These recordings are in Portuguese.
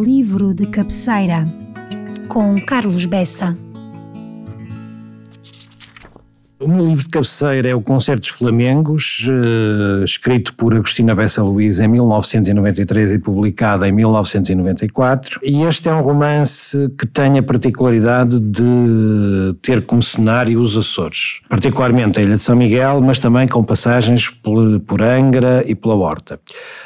Livro de cabeceira com Carlos Bessa. O meu livro de cabeceira é o Concertos Flamengos, eh, escrito por Agostina Bessa Luiz em 1993 e publicado em 1994. E este é um romance que tem a particularidade de ter como cenário os Açores, particularmente a Ilha de São Miguel, mas também com passagens por, Angra e pela Horta.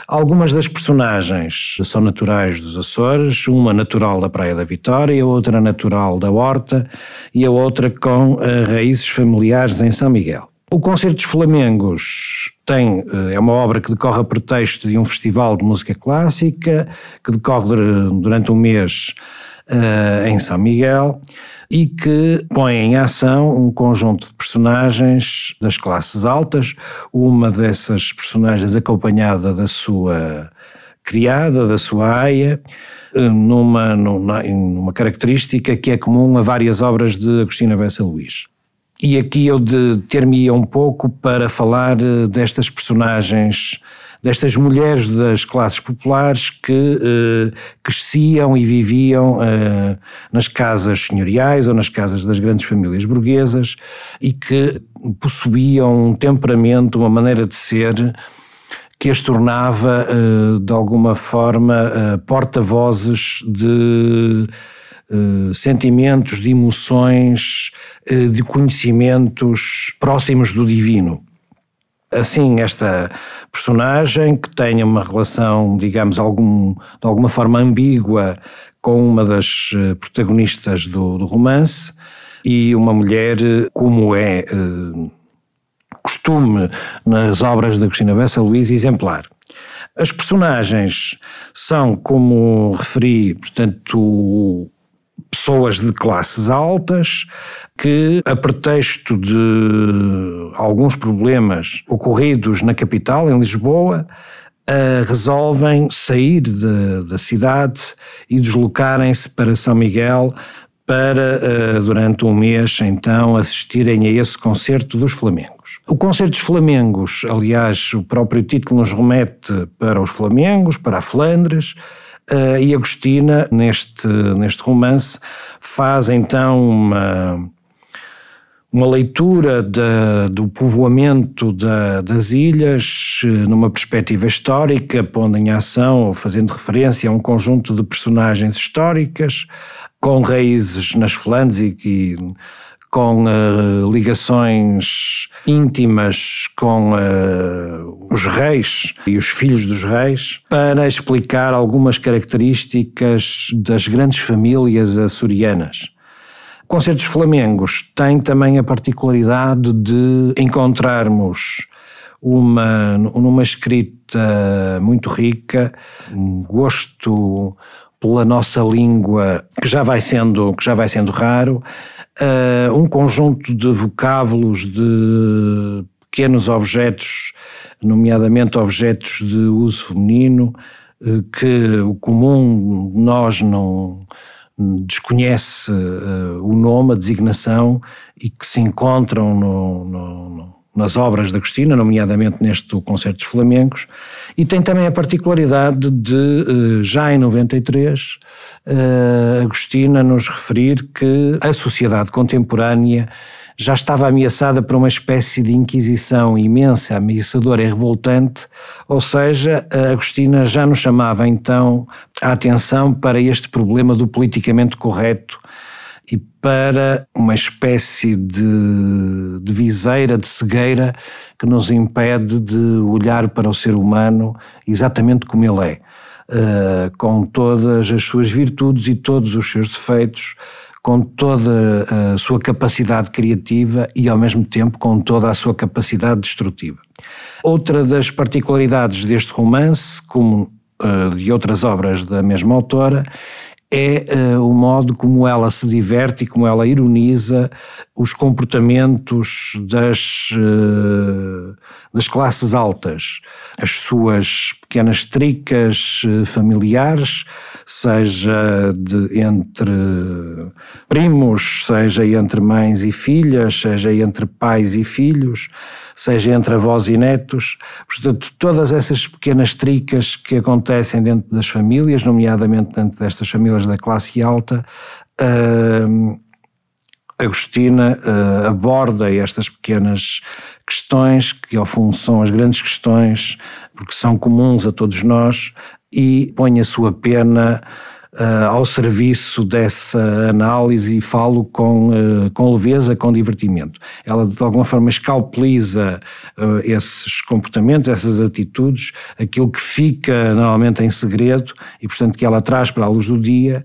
Algumas das personagens são naturais dos Açores, uma natural da Praia da Vitória, outra natural da Horta e a outra com eh, raízes familiares em São Miguel. O Concerto dos Flamengos tem, eh, é uma obra que decorre a pretexto de um festival de música clássica, que decorre durante um mês uh, em São Miguel e que põe em ação um conjunto de personagens das classes altas, uma dessas personagens acompanhada da sua criada, da sua aia, eh, numa, numa, numa característica que é comum a várias obras de Agostina Bessa Luís. E aqui eu de, ter-me um pouco para falar eh, destas personagens, destas mulheres das classes populares que eh, cresciam e viviam eh, nas casas senhoriais ou nas casas das grandes famílias burguesas e que possuíam um temperamento, uma maneira de ser que as tornava, eh, de alguma forma, eh, porta-vozes de eh, sentimentos, de emoções, eh, de conhecimentos próximos do divino. Assim, esta personagem que tenha uma relação, digamos, algum, de alguma forma ambígua com uma das eh, protagonistas do, do romance e uma mulher, como é costume nas obras da Cristina Bessa Luís, exemplar. As personagens são, como referi, portanto, pessoas de classes altas que, a pretexto de alguns problemas ocorridos na capital, em Lisboa, uh, resolvem sair de, da cidade e deslocarem-se para São Miguel para, uh, durante um mês, então, assistirem a esse concerto dos Flamengos. O concerto dos Flamengos, aliás, o próprio título nos remete para os Flamengos, para a Flandres, Uh, e Agostina, neste, neste romance, faz então uma, uma leitura de, do povoamento da, das ilhas eh, numa perspectiva histórica, pondo em ação ou fazendo referência a um conjunto de personagens históricas com raízes nas Flandres e que com uh, ligações íntimas com uh, os reis e os filhos dos reis, para explicar algumas características das grandes famílias açorianas. O Concerto dos Flamengos tem também a particularidade de encontrarmos uma, numa escrita muito rica, um gosto pela nossa língua que já vai sendo, que já vai sendo raro, uh, um conjunto de vocábulos, de pequenos objetos, nomeadamente objetos de uso feminino, uh, que o comum nós não desconhece uh, o nome, a designação e que se encontram no, no, no nas obras da Agostina, nomeadamente neste Concerto dos Flamencos, e tem também a particularidade de, eh, já em 93, eh, Agostina nos referir que a sociedade contemporânea já estava ameaçada por uma espécie de inquisição imensa, ameaçadora e revoltante, ou seja, a Agostina já nos chamava então a atenção para este problema do politicamente correto e para uma espécie de, de viseira, de cegueira que nos impede de olhar para o ser humano exatamente como ele é, uh, com todas as suas virtudes e todos os seus defeitos, com toda a sua capacidade criativa e ao mesmo tempo com toda a sua capacidade destrutiva. Outra das particularidades deste romance, como uh, de outras obras da mesma autora, é uh, o modo como ela se diverte e como ela ironiza os comportamentos das, uh, das classes altas. As suas pequenas tricas uh, familiares seja de, entre primos, seja entre mães e filhas, seja entre pais e filhos, seja entre avós e netos. Portanto, todas essas pequenas tricas que acontecem dentro das famílias, nomeadamente dentro destas famílias da classe alta, uh, Agostina uh, aborda estas pequenas questões, que ao fundo são as grandes questões, porque são comuns a todos nós, e põe a sua pena uh, ao serviço dessa análise e falo com, uh, com leveza, com divertimento. Ela de alguma forma escalpeliza esses comportamentos, essas atitudes, aquilo que fica normalmente em segredo e portanto que ela traz para a luz do dia,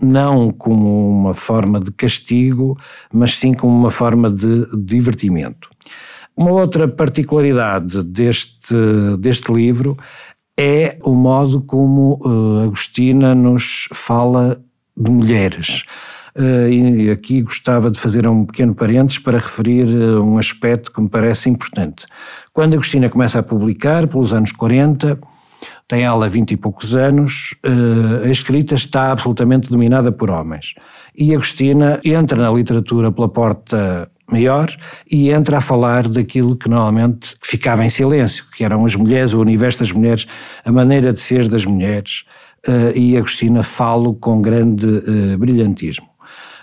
não como uma forma de castigo, mas sim como uma forma de divertimento. Uma outra particularidade deste, deste livro é o modo como uh, Agostina nos fala de mulheres. Uh, e aqui gostava de fazer um pequeno parênteses para referir uh, um aspecto que me parece importante. Quando Agostina começa a publicar, pelos anos 40, tem ela 20 e poucos anos, a escrita está absolutamente dominada por homens. E Agostina entra na literatura pela porta maior e entra a falar daquilo que normalmente ficava em silêncio, que eram as mulheres, o universo das mulheres, a maneira de ser das mulheres, uh, e Agostina falo com grande uh, brilhantismo.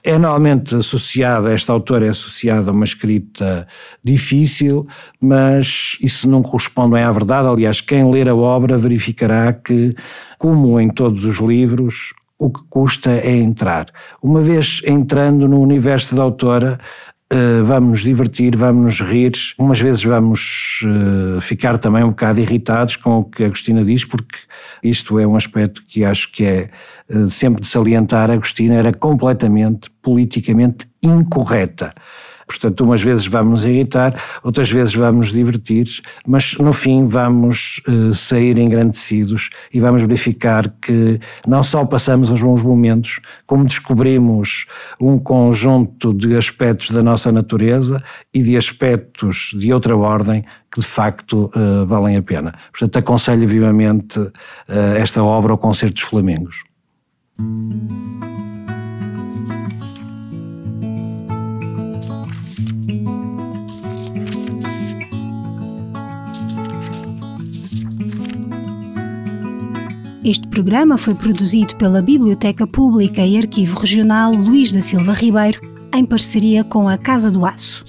É normalmente associada, esta autora é associada a uma escrita difícil, mas isso não corresponde bem à verdade. Aliás, quem ler a obra verificará que, como em todos os livros, o que custa é entrar. Uma vez entrando no universo da autora, Uh, vamos nos divertir, vamos nos rir, umas vezes vamos uh, ficar também um bocado irritados com o que a Agostina diz, porque isto é um aspecto que acho que é uh, sempre de salientar. A Agostina era completamente politicamente incorreta. Portanto, umas vezes vamos nos irritar, outras vezes vamos nos divertir, mas no fim vamos uh, sair engrandecidos e vamos verificar que não só passamos uns bons momentos, como descobrimos um conjunto de aspectos da nossa natureza e de aspectos de outra ordem que de facto uh, valem a pena. Portanto, aconselho vivamente uh, esta obra ao Concerto dos Flamengos. Este programa foi produzido pela Biblioteca Pública e Arquivo Regional Luís da Silva Ribeiro, em parceria com a Casa do Aço.